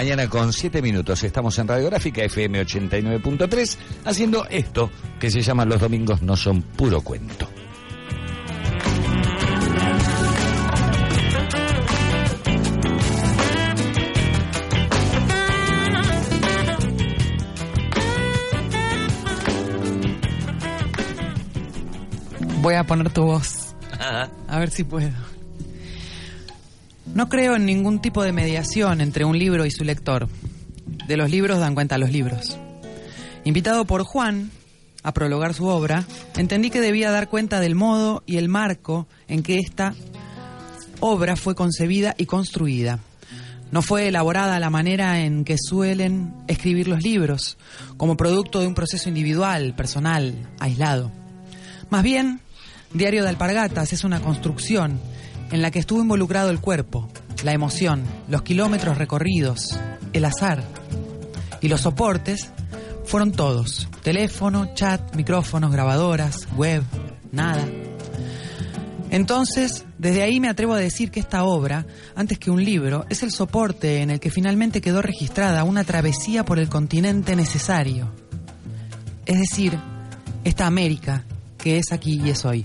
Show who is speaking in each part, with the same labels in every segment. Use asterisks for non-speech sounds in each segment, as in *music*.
Speaker 1: mañana con 7 minutos. Estamos en Radiográfica FM 89.3 haciendo esto que se llama Los Domingos no son puro cuento.
Speaker 2: Voy a poner tu voz. *laughs* A ver si puedo. No creo en ningún tipo de mediación entre un libro y su lector. De los libros dan cuenta los libros. Invitado por Juan a prologar su obra, entendí que debía dar cuenta del modo y el marco en que esta obra fue concebida y construida. No fue elaborada la manera en que suelen escribir los libros, como producto de un proceso individual, personal, aislado. Más bien, Diario de Alpargatas es una construcción en la que estuvo involucrado el cuerpo, la emoción, los kilómetros recorridos, el azar. Y los soportes fueron todos. Teléfono, chat, micrófonos, grabadoras, web, nada. Entonces, desde ahí me atrevo a decir que esta obra, antes que un libro, es el soporte en el que finalmente quedó registrada una travesía por el continente necesario. Es decir, esta América que es aquí y es hoy.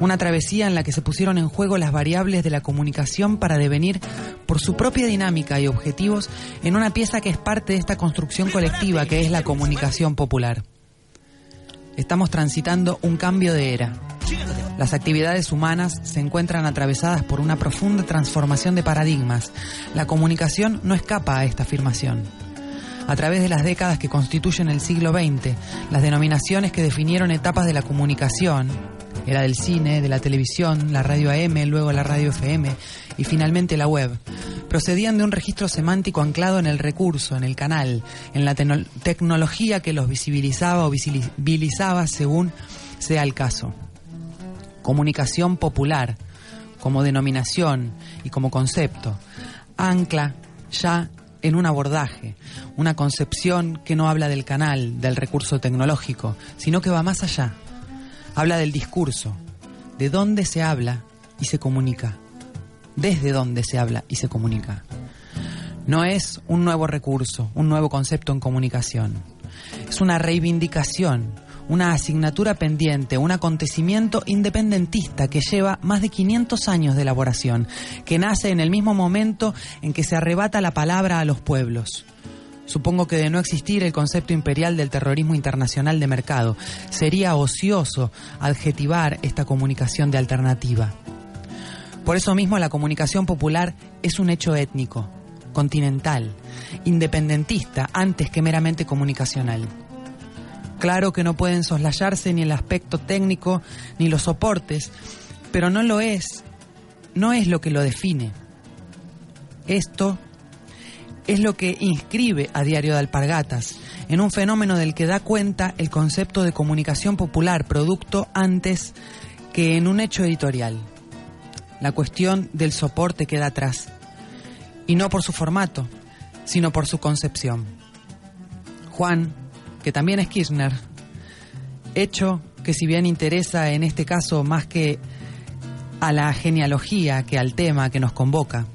Speaker 2: Una travesía en la que se pusieron en juego las variables de la comunicación para devenir, por su propia dinámica y objetivos, en una pieza que es parte de esta construcción colectiva que es la comunicación popular. Estamos transitando un cambio de era. Las actividades humanas se encuentran atravesadas por una profunda transformación de paradigmas. La comunicación no escapa a esta afirmación a través de las décadas que constituyen el siglo XX, las denominaciones que definieron etapas de la comunicación, era del cine, de la televisión, la radio AM, luego la radio FM y finalmente la web, procedían de un registro semántico anclado en el recurso, en el canal, en la tecnología que los visibilizaba o visibilizaba según sea el caso. Comunicación popular, como denominación y como concepto, ancla ya en un abordaje, una concepción que no habla del canal, del recurso tecnológico, sino que va más allá. Habla del discurso, de dónde se habla y se comunica, desde dónde se habla y se comunica. No es un nuevo recurso, un nuevo concepto en comunicación. Es una reivindicación, una asignatura pendiente, un acontecimiento independentista que lleva más de 500 años de elaboración, que nace en el mismo momento en que se arrebata la palabra a los pueblos. Supongo que de no existir el concepto imperial del terrorismo internacional de mercado, sería ocioso adjetivar esta comunicación de alternativa. Por eso mismo la comunicación popular es un hecho étnico, continental, independentista antes que meramente comunicacional. Claro que no pueden soslayarse ni el aspecto técnico ni los soportes, pero no lo es, no es lo que lo define. Esto es lo que inscribe a Diario de Alpargatas en un fenómeno del que da cuenta el concepto de comunicación popular, producto antes que en un hecho editorial. La cuestión del soporte queda atrás, y no por su formato, sino por su concepción. Juan que también es Kirchner, hecho que si bien interesa en este caso más que a la genealogía que al tema que nos convoca,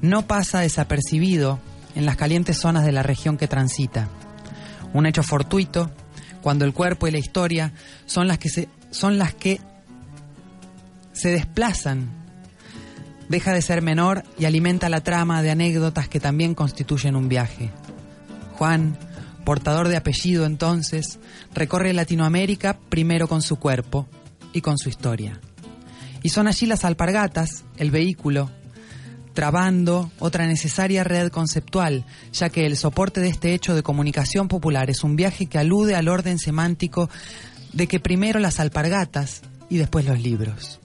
Speaker 2: no pasa desapercibido en las calientes zonas de la región que transita. Un hecho fortuito cuando el cuerpo y la historia son las que se, son las que se desplazan, deja de ser menor y alimenta la trama de anécdotas que también constituyen un viaje. Juan, portador de apellido entonces, recorre Latinoamérica primero con su cuerpo y con su historia. Y son allí las alpargatas, el vehículo, trabando otra necesaria red conceptual, ya que el soporte de este hecho de comunicación popular es un viaje que alude al orden semántico de que primero las alpargatas y después los libros.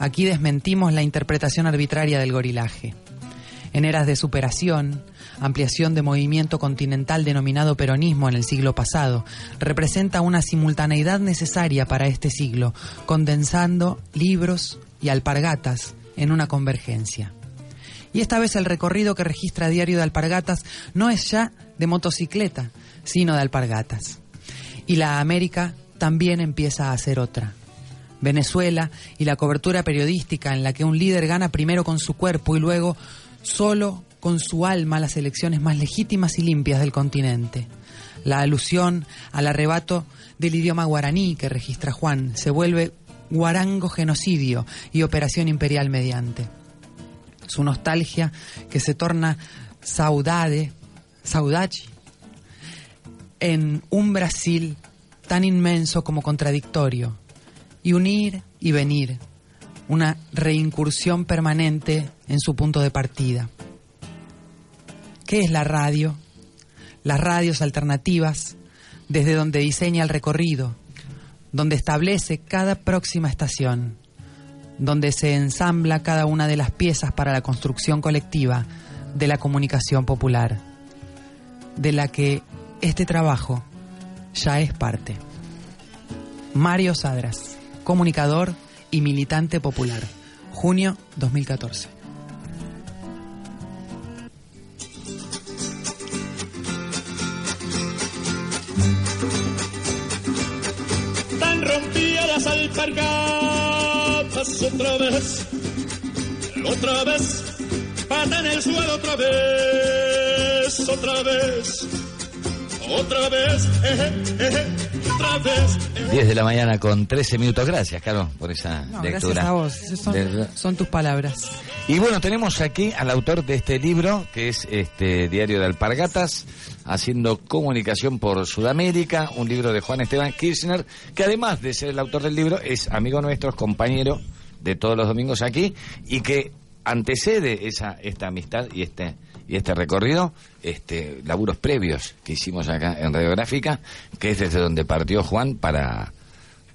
Speaker 2: Aquí desmentimos la interpretación arbitraria del gorilaje. En eras de superación, ampliación de movimiento continental denominado peronismo en el siglo pasado, representa una simultaneidad necesaria para este siglo, condensando libros y alpargatas en una convergencia. Y esta vez el recorrido que registra Diario de Alpargatas no es ya de motocicleta, sino de alpargatas. Y la América también empieza a ser otra. Venezuela y la cobertura periodística en la que un líder gana primero con su cuerpo y luego solo con su alma las elecciones más legítimas y limpias del continente. La alusión al arrebato del idioma guaraní que registra Juan se vuelve guarango genocidio y operación imperial mediante. Su nostalgia que se torna saudade, saudachi, en un Brasil tan inmenso como contradictorio, y unir y venir, una reincursión permanente en su punto de partida. ¿Qué es la radio? Las radios alternativas, desde donde diseña el recorrido, donde establece cada próxima estación, donde se ensambla cada una de las piezas para la construcción colectiva de la comunicación popular, de la que este trabajo ya es parte. Mario Sadras, comunicador y militante popular, junio 2014.
Speaker 3: Otra vez, otra vez, pata en el suelo otra vez, otra vez, otra vez, eje, eje, otra vez. eje.
Speaker 1: 10 de la mañana con 13 minutos. Gracias, Carlos, por esa
Speaker 2: No,
Speaker 1: lectura.
Speaker 2: gracias a vos, Esas son,
Speaker 1: De-
Speaker 2: son tus palabras.
Speaker 1: Y bueno, tenemos aquí al autor de este libro, que es este Diario de Alpargatas, haciendo comunicación por Sudamérica, un libro de Juan Esteban Kirchner, que además de ser el autor del libro, es amigo nuestro, es compañero de todos los domingos aquí, y que antecede esa esta amistad y este y este recorrido, este laburos previos que hicimos acá en Radiográfica, que es desde donde partió Juan para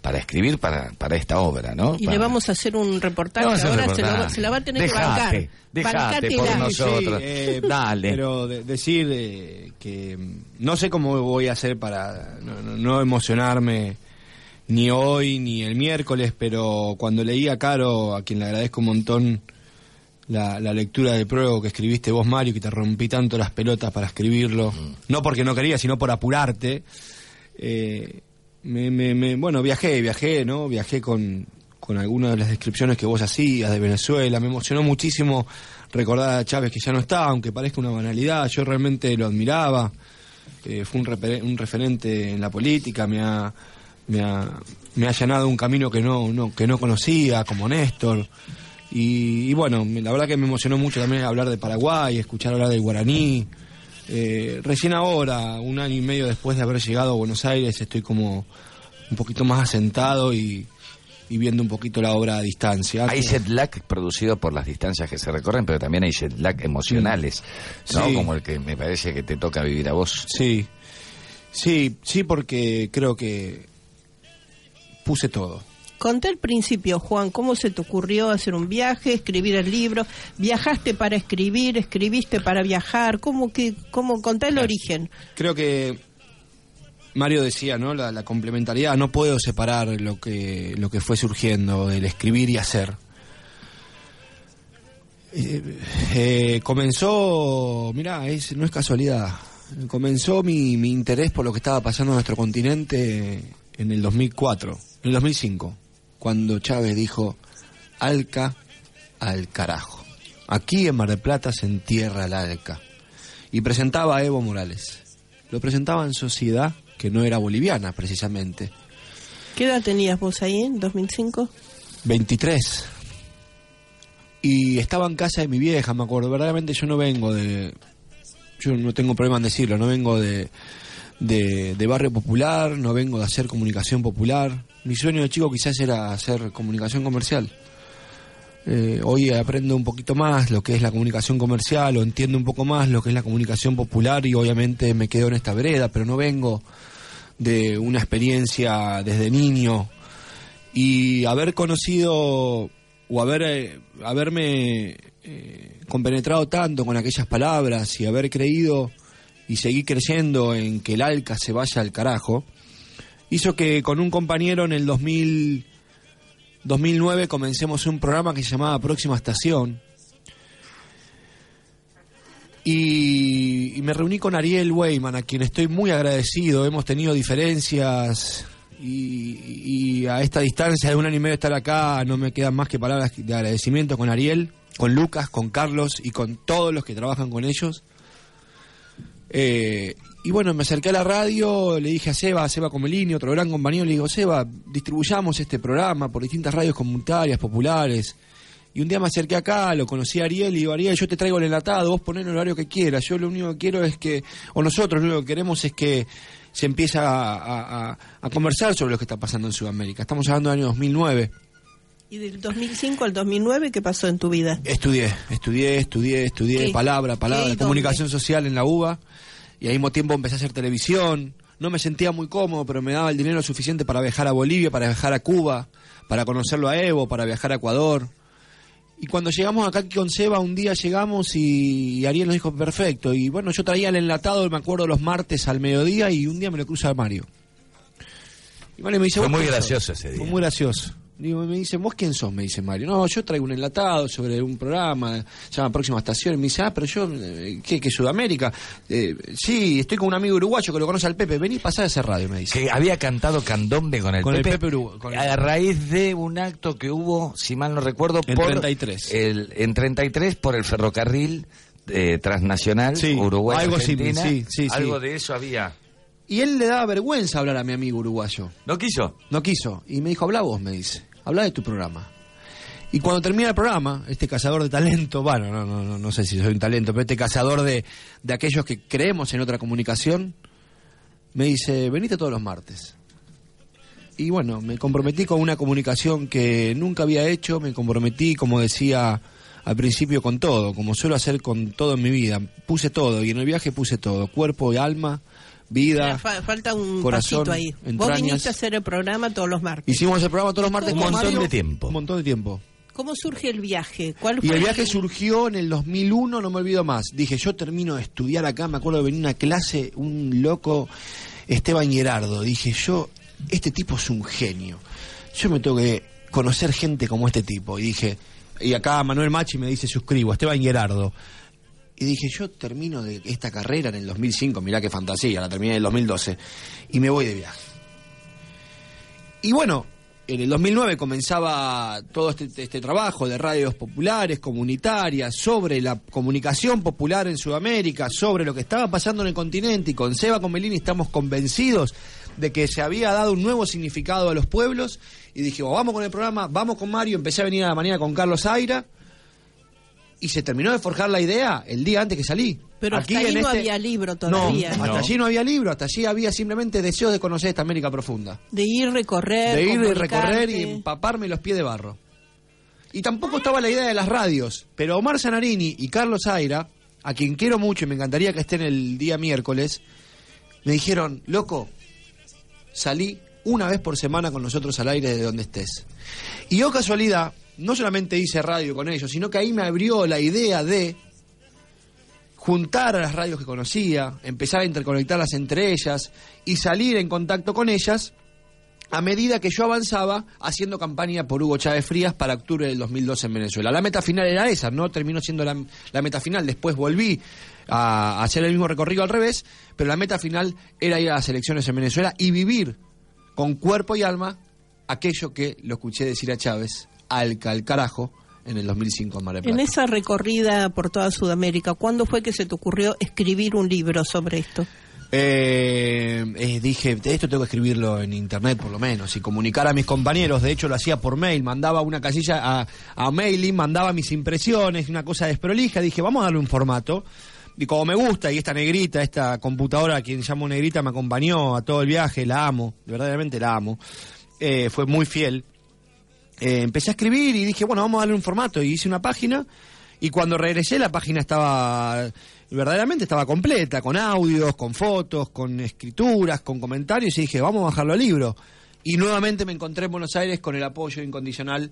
Speaker 1: para escribir para, para esta obra, ¿no?
Speaker 4: Y
Speaker 1: Para-
Speaker 4: le vamos a hacer un reportaje. Ahora
Speaker 1: un
Speaker 4: se, lo-
Speaker 1: reportaje.
Speaker 4: se la va a tener
Speaker 1: Dejate,
Speaker 4: que bancar.
Speaker 1: dejate por nosotros. *laughs*
Speaker 5: eh,
Speaker 1: Dale.
Speaker 5: Pero de- decir eh, que mm, no sé cómo voy a hacer para no, no- no emocionarme ni hoy ni el miércoles, pero cuando leí a Caro, a quien le agradezco un montón la, la lectura del pruebo que escribiste vos, Mario, que te rompí tanto las pelotas para escribirlo,
Speaker 1: Mm.
Speaker 5: no porque no quería, sino por apurarte. eh, me, me- me- bueno, viajé, viajé, ¿no? Viajé con, con algunas de las descripciones que vos hacías de Venezuela. Me emocionó muchísimo recordar a Chávez que ya no está, aunque parezca una banalidad. Yo realmente lo admiraba. Eh, fue un, un referente en la política. Me ha, me ha, me ha allanado un camino que no, no, que no conocía, como Néstor. Y, y bueno, la verdad que me emocionó mucho también hablar de Paraguay, escuchar hablar del guaraní. Eh, recién ahora, un año y medio después de haber llegado a Buenos Aires, estoy como un poquito más asentado y, y viendo un poquito la obra a distancia.
Speaker 1: Hay jet lag producido por las distancias que se recorren, pero también hay jet lag emocionales, ¿no?
Speaker 5: Sí.
Speaker 1: Como el que me parece que te toca vivir a vos.
Speaker 5: Sí, sí, sí, porque creo que puse todo.
Speaker 4: Conté al principio, Juan, cómo se te ocurrió hacer un viaje, escribir el libro. ¿Viajaste para escribir? ¿Escribiste para viajar? ¿Cómo que, cómo conté el origen?
Speaker 5: Creo que Mario decía, ¿no? La, la complementariedad, no puedo separar lo que, lo que fue surgiendo, el escribir y hacer. Eh, eh, comenzó, mira, es, no es casualidad, comenzó mi, mi interés por lo que estaba pasando en nuestro continente en el 2004, en el 2005, cuando Chávez dijo, Alca al carajo. Aquí en Mar del Plata se entierra el Alca. Y presentaba a Evo Morales. Lo presentaba en sociedad que no era boliviana, precisamente.
Speaker 4: ¿Qué edad tenías vos ahí en 2005?
Speaker 5: 23. Y estaba en casa de mi vieja, me acuerdo. Verdaderamente yo no vengo de... Yo no tengo problema en decirlo, no vengo de, de, de barrio popular, no vengo de hacer comunicación popular. Mi sueño de chico quizás era hacer comunicación comercial. Eh, hoy aprendo un poquito más lo que es la comunicación comercial o entiendo un poco más lo que es la comunicación popular y obviamente me quedo en esta vereda, pero no vengo de una experiencia desde niño y haber conocido o haber eh, haberme eh, compenetrado tanto con aquellas palabras y haber creído y seguir creyendo en que el ALCA se vaya al carajo hizo que con un compañero en el 2000 2009 comencemos un programa que se llamaba Próxima Estación y, me reuní con Ariel Weyman, a quien estoy muy agradecido. Hemos tenido diferencias y, a esta distancia de un año y medio de estar acá no me quedan más que palabras de agradecimiento con Ariel. con Lucas, con Carlos y con todos los que trabajan con ellos. Eh, y bueno, me acerqué a la radio, le dije a Seba, a Seba Comelini, otro gran compañero, le digo, Seba, distribuyamos este programa por distintas radios comunitarias, populares. Y un día me acerqué acá, lo conocí a Ariel y digo, Ariel, yo te traigo el enlatado, vos ponés el horario que quieras. Yo lo único que quiero es que, o nosotros lo único que queremos es que se empiece a conversar sobre lo que está pasando en Sudamérica. Estamos hablando del año 2009.
Speaker 4: ¿Y del 2005 al 2009 qué pasó en tu vida?
Speaker 5: Estudié, estudié, estudié, estudié,
Speaker 4: ¿Qué?
Speaker 5: palabra,
Speaker 4: ¿Qué
Speaker 5: palabra, comunicación social en la UBA. Y al mismo tiempo empecé a hacer televisión. No me sentía muy cómodo, pero me daba el dinero suficiente para viajar a Bolivia, para viajar a Cuba, para conocerlo a Evo, para viajar a Ecuador. Y cuando llegamos acá aquí con Seba, un día llegamos y Ariel nos dijo, perfecto. Y bueno, yo traía el enlatado, me acuerdo, los martes al mediodía y un día me lo cruza Mario. Y Mario me dice,
Speaker 1: Fue
Speaker 5: "¿Vos
Speaker 1: muy
Speaker 5: quién sos?".
Speaker 1: gracioso ese día.
Speaker 5: Fue muy gracioso. Digo, me dice, ¿vos quién sos? Me dice Mario. No, yo traigo un enlatado sobre un programa, se llama Próxima Estación. Y me dice, ah, pero yo, eh, ¿qué? ¿Qué Sudamérica? Eh, sí, estoy con un amigo uruguayo que lo conoce al Pepe. Vení, pasá a ese radio, me dice.
Speaker 1: Que había cantado candombe con el
Speaker 5: Con el
Speaker 1: Pepe,
Speaker 5: Pepe Urugu- con el-
Speaker 1: a raíz de un acto que hubo, si mal no recuerdo,
Speaker 5: En
Speaker 1: por
Speaker 5: 33.
Speaker 1: El, en 33 por el ferrocarril eh, transnacional
Speaker 5: Sí,
Speaker 1: Uruguay
Speaker 5: algo
Speaker 1: Argentina.
Speaker 5: sí, sí.
Speaker 1: Algo de eso había.
Speaker 5: Y él le daba vergüenza hablar a mi amigo uruguayo.
Speaker 1: ¿No quiso?
Speaker 5: No quiso. Y me dijo, habla vos, me dice. Habla de tu programa. Y cuando termina el programa, este cazador de talento, bueno, no, no, no, sé si soy un talento, pero este cazador de, de aquellos que creemos en otra comunicación, me dice, venite todos los martes. Y bueno, me comprometí con una comunicación que nunca había hecho, me comprometí, como decía al principio, con todo, como suelo hacer con todo en mi vida. Puse todo, y en el viaje puse todo, cuerpo y alma, vida.
Speaker 4: Fa- falta un
Speaker 5: corazón,
Speaker 4: pasito ahí. Vos viniste a hacer el programa todos los martes.
Speaker 5: Hicimos el programa todos los martes
Speaker 1: Un montón
Speaker 5: Mario.
Speaker 1: de tiempo.
Speaker 5: Un montón de tiempo.
Speaker 4: ¿Cómo surge el viaje? ¿Cuál
Speaker 5: Y el viaje surgió en el 2001, no me olvido más. Dije, yo termino de estudiar acá, me acuerdo de venir a una clase, un loco, Esteban Gerardo. Dije, yo, este tipo es un genio. Yo me tengo que conocer gente como este tipo. Y dije, y acá Manuel Machi me dice, suscribo, Esteban Gerardo. Y dije, yo termino de esta carrera en el 2005, mirá qué fantasía, la terminé en el 2012, y me voy de viaje. Y bueno, en el 2009 comenzaba todo este, este trabajo de radios populares, comunitarias, sobre la comunicación popular en Sudamérica, sobre lo que estaba pasando en el continente, y con Seba Comelini estamos convencidos de que se había dado un nuevo significado a los pueblos, y dije, "Oh, vamos con el programa, vamos con Mario, empecé a venir a la mañana con Carlos Aira, y se terminó de forjar la idea el día antes que salí.
Speaker 4: Pero hasta ahí no había libro todavía.
Speaker 5: No, hasta allí no había libro, hasta allí había simplemente deseos de conocer esta América profunda
Speaker 4: De ir, recorrer.
Speaker 5: de ir y recorrer y empaparme los pies de barro. Y tampoco estaba la idea de las radios, pero Omar Zanarini y Carlos Aira, a quien quiero mucho y me encantaría que estén el día miércoles, me dijeron, loco, salí una vez por semana con nosotros al aire de donde estés. Y yo casualidad, no solamente hice radio con ellos, sino que ahí me abrió la idea de juntar a las radios que conocía, empezar a interconectarlas entre ellas y salir en contacto con ellas a medida que yo avanzaba haciendo campaña por Hugo Chávez Frías para octubre del 2012 en Venezuela. La meta final era esa, no terminó siendo la, meta final, después volví a, a hacer el mismo recorrido al revés, pero la meta final era ir a las elecciones en Venezuela y vivir con cuerpo y alma aquello que lo escuché decir a Chávez al, al carajo en el 2005 en Mar del
Speaker 4: En
Speaker 5: Plata.
Speaker 4: esa recorrida por toda Sudamérica, ¿cuándo fue que se te ocurrió escribir un libro sobre esto?
Speaker 5: Eh, eh, dije, esto tengo que escribirlo en internet por lo menos y comunicar a mis compañeros. De hecho, lo hacía por mail, mandaba una casilla a, a mailing, mandaba mis impresiones, una cosa desprolija. Dije, vamos a darle un formato. Y como me gusta, y esta negrita, esta computadora, a quien llamo negrita, me acompañó a todo el viaje, la amo, verdaderamente la amo. Eh, fue muy fiel. Eh, empecé a escribir y dije, bueno, vamos a darle un formato. Y hice una página. Y cuando regresé, la página estaba, verdaderamente estaba completa, con audios, con fotos, con escrituras, con comentarios. Y dije, vamos a bajarlo al libro. Y nuevamente me encontré en Buenos Aires con el apoyo incondicional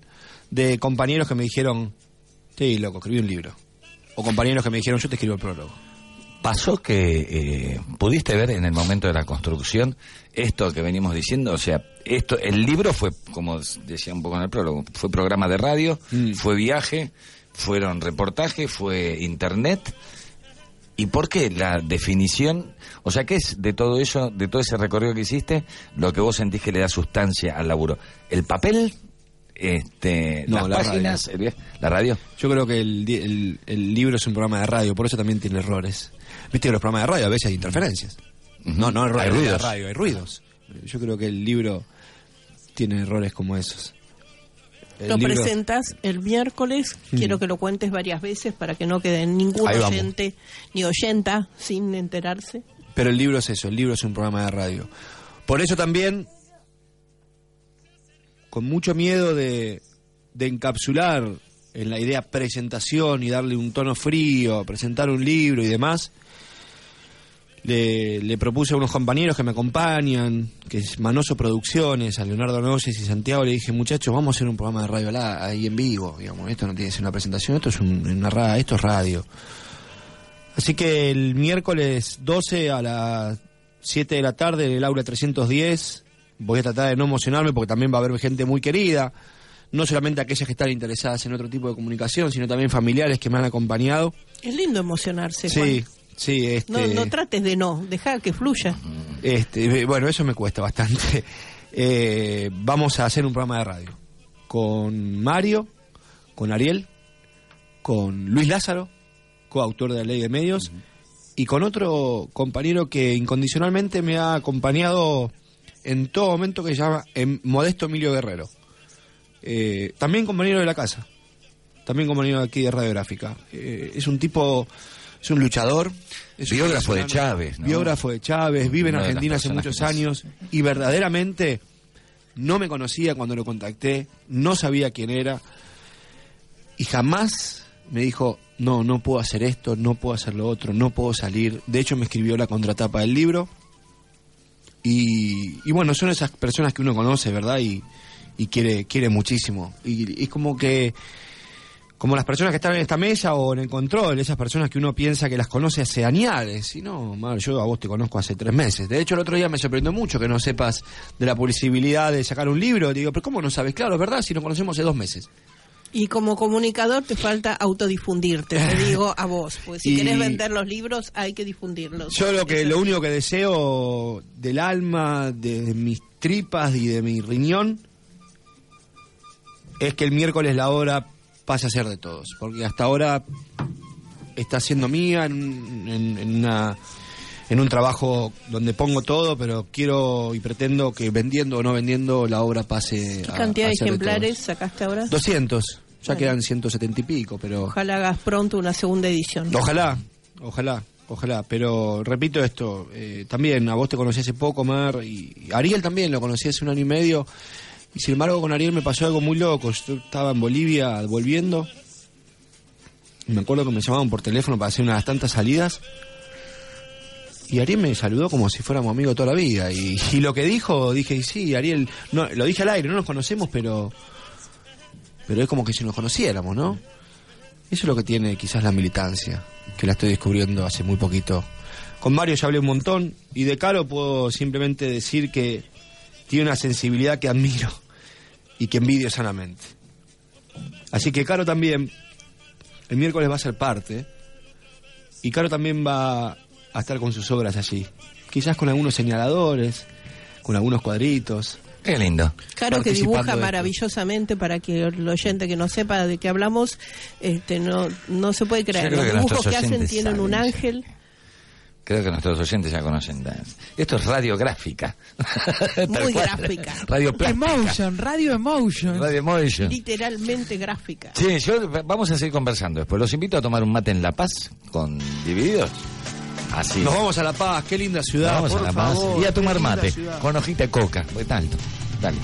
Speaker 5: de compañeros que me dijeron, sí, loco, escribí un libro. O compañeros que me dijeron, yo te escribo el prólogo.
Speaker 1: Pasó que eh, pudiste ver en el momento de la construcción esto que venimos diciendo, o sea, esto, el libro fue, como decía un poco en el prólogo, fue programa de radio,
Speaker 5: Mm.
Speaker 1: fue viaje, fueron reportajes, fue internet. ¿Y por qué la definición? O sea, ¿qué es de todo eso, de todo ese recorrido que hiciste, lo que vos sentís que le da sustancia al laburo? ¿El papel? Este,
Speaker 5: No,
Speaker 1: las
Speaker 5: la
Speaker 1: páginas, el via- la radio.
Speaker 5: Yo creo que el, di- el- el libro es un programa de radio, por eso también tiene errores. Viste que los programas de radio a veces hay interferencias. No, no errores
Speaker 1: Hay
Speaker 5: de
Speaker 1: ruidos.
Speaker 5: radio, hay ruidos. Yo creo que el libro tiene errores como esos. El
Speaker 4: Lo
Speaker 5: libro-
Speaker 4: presentas el miércoles, quiero que lo cuentes varias veces para que no quede ningún
Speaker 5: Ahí vamos.
Speaker 4: oyente ni oyenta sin enterarse.
Speaker 5: Pero el libro es eso, el libro es un programa de radio. Por eso también, con mucho miedo de, encapsular en la idea presentación y darle un tono frío, presentar un libro y demás, le, propuse a unos compañeros que me acompañan, que es Manoso Producciones, a Leonardo Noyes y Santiago, le dije, muchachos, vamos a hacer un programa de radio la- ahí en vivo, digamos, esto no tiene que ser una presentación, esto es un- una esto es radio. Así que el miércoles 12 a las 7 de la tarde en el aula 310 voy a tratar de no emocionarme porque también va a haber gente muy querida, no solamente aquellas que están interesadas en otro tipo de comunicación, sino también familiares que me han acompañado.
Speaker 4: Es lindo emocionarse.
Speaker 5: Sí,
Speaker 4: Juan.
Speaker 5: sí, este,
Speaker 4: No, no trates de no, deja que fluya.
Speaker 5: este, bueno, eso me cuesta bastante. *laughs* Eh, vamos a hacer un programa de radio con Mario, con Ariel, con Luis Lázaro, coautor de la Ley de Medios, y con otro compañero que incondicionalmente me ha acompañado en todo momento que se llama Modesto Emilio Guerrero. Eh, también compañero de la casa, también compañero aquí de Radiográfica. Eh, es un tipo, es un luchador. es un
Speaker 1: Biógrafo de Chávez, ¿no?
Speaker 5: Biógrafo de Chávez, vive en
Speaker 1: Una
Speaker 5: Argentina hace muchos años y verdaderamente no me conocía cuando lo contacté, no sabía quién era y jamás me dijo, no, no puedo hacer esto, no puedo hacer lo otro, no puedo salir. De hecho me escribió la contratapa del libro y, y bueno, son esas personas que uno conoce, ¿verdad? Y, y quiere, quiere muchísimo. Y, es como que, como las personas que están en esta mesa o en el control, esas personas que uno piensa que las conoce hace años. Y no, Mar, yo a vos te conozco hace tres meses. De hecho, el otro día me sorprendió mucho que no sepas de la posibilidad de sacar un libro. Digo, pero ¿cómo no sabes? Claro, es verdad, si nos conocemos hace dos meses.
Speaker 4: Y como comunicador te falta autodifundirte, te *laughs* digo a vos. Porque si
Speaker 5: Y-
Speaker 4: querés vender los libros hay que difundirlos.
Speaker 5: Yo lo que lo único que deseo del alma, de mis tripas y de mi riñón es que el miércoles la hora pase a ser de todos, porque hasta ahora está siendo mía en, en- en una en un trabajo donde pongo todo, pero quiero y pretendo que vendiendo o no vendiendo la obra pase
Speaker 4: ¿Qué
Speaker 5: a,
Speaker 4: cantidad
Speaker 5: a
Speaker 4: de ejemplares
Speaker 5: todos.
Speaker 4: sacaste ahora?
Speaker 5: 200, ya
Speaker 4: Bueno.
Speaker 5: quedan 170 y pico, pero
Speaker 4: Ojalá hagas pronto una segunda edición.
Speaker 5: Ojalá, ojalá, ojalá. Pero repito esto, eh, también a vos te conocí hace poco, Mar, y Ariel también lo conocí hace un año y medio. Y sin embargo con Ariel me pasó algo muy loco. Yo estaba en Bolivia volviendo. Y me acuerdo que me llamaban por teléfono para hacer unas tantas salidas. Y Ariel me saludó como si fuéramos amigos toda la vida. Y, lo que dijo, dije, sí, Ariel, no, lo dije al aire, no nos conocemos, pero pero es como que si nos conociéramos, ¿no? Eso es lo que tiene quizás la militancia, que la estoy descubriendo hace muy poquito. Con Mario ya hablé un montón y de Caro puedo simplemente decir que tiene una sensibilidad que admiro y que envidio sanamente. Así que Caro también el miércoles va a ser parte y Caro también va a estar con sus obras allí. Quizás con algunos señaladores, con algunos cuadritos.
Speaker 1: Qué lindo.
Speaker 4: Claro que dibuja maravillosamente para que el oyente que no sepa de qué hablamos este no no se puede creer. Los
Speaker 1: que
Speaker 4: dibujos que hacen tienen un ángel.
Speaker 1: Creo que nuestros oyentes ya conocen. Esto es radiográfica.
Speaker 4: Muy *laughs*
Speaker 1: cual.
Speaker 4: gráfica.
Speaker 1: Radio plástica.
Speaker 2: Emotion, Radio Emotion.
Speaker 1: Radio Emotion.
Speaker 4: literalmente gráfica.
Speaker 1: Sí, yo, vamos a seguir conversando después. Los invito a tomar un mate en La Paz con Divididos. Así.
Speaker 5: Nos vamos a La Paz, qué linda ciudad.
Speaker 1: Vamos
Speaker 5: por
Speaker 1: a La Paz
Speaker 5: favor,
Speaker 1: y a tomar mate con hojita de coca. Pues tanto. Dale.